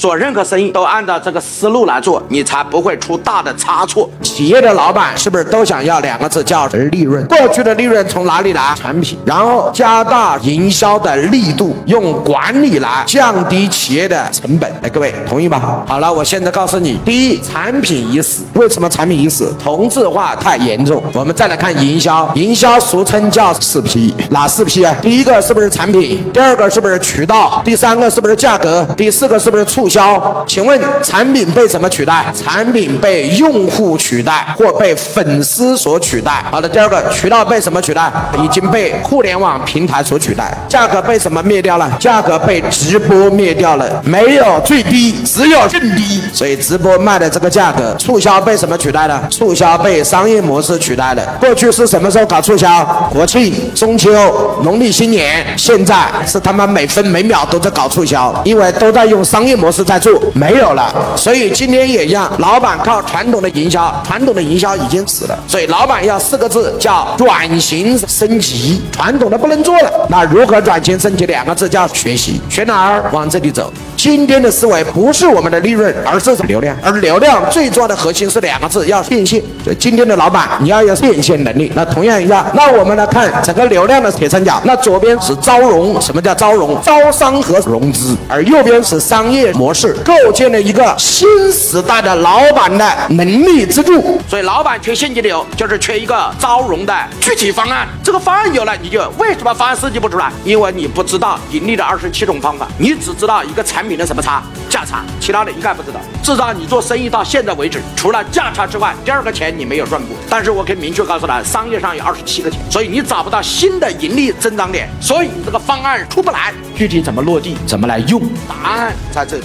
做任何生意都按照这个思路来做，你才不会出大的差错。企业的老板是不是都想要两个字叫利润？过去的利润从哪里来？产品，然后加大营销的力度，用管理来降低企业的成本。哎，各位同意吧？好了，我现在告诉你，第一，产品已死。为什么产品已死？同质化太严重。我们再来看营销，营销俗称叫四 P，哪四 P 啊？第一个是不是产品？第二个是不是渠道？第三个是不是价格？第四个是不是促销？请问产品被什么取代？产品被用户取代，或被粉丝所取代。好的，第二个渠道被什么取代？已经被互联网平台所取代。价格被什么灭掉了？价格被直播灭掉了。没有最低，只有更低。所以直播卖的这个价格，促销被什么取代了？促销被商业模式取代了。过去是什么时候搞促销？国庆、中秋、农历新年。现在是他妈每分每秒都在搞促销，因为都在用商业模式在做，没有了。所以今天也一样，老板靠传统的营销，传统的营销已经死了。所以老板要四个字，叫转型升级。传统的不能做了，那如何转型升级？两个字叫学习，学哪儿？往这里走。今天的思维不是我们的利润，而是流量。而流量最重要的核心是两个字，要变现。所以今天的老板，你要有变现能力。那同样一样，那我们来看整个流量的铁三角。那左边是招融，什么叫招融？招商和融资。而右边是商业模式，构建了一个新时代的老板的能力支柱。所以老板缺现金流，就是缺一个招融的具体方案。这个方案有了，你就为什么方案设计不出来？因为你不知道盈利的二十七种方法，你只知道一个产品品的什么差价差，其他的一概不知道。至少你做生意到现在为止，除了价差之外，第二个钱你没有赚过。但是我可以明确告诉他，商业上有二十七个钱，所以你找不到新的盈利增长点，所以你这个方案出不来。具体怎么落地，怎么来用，答案在这里。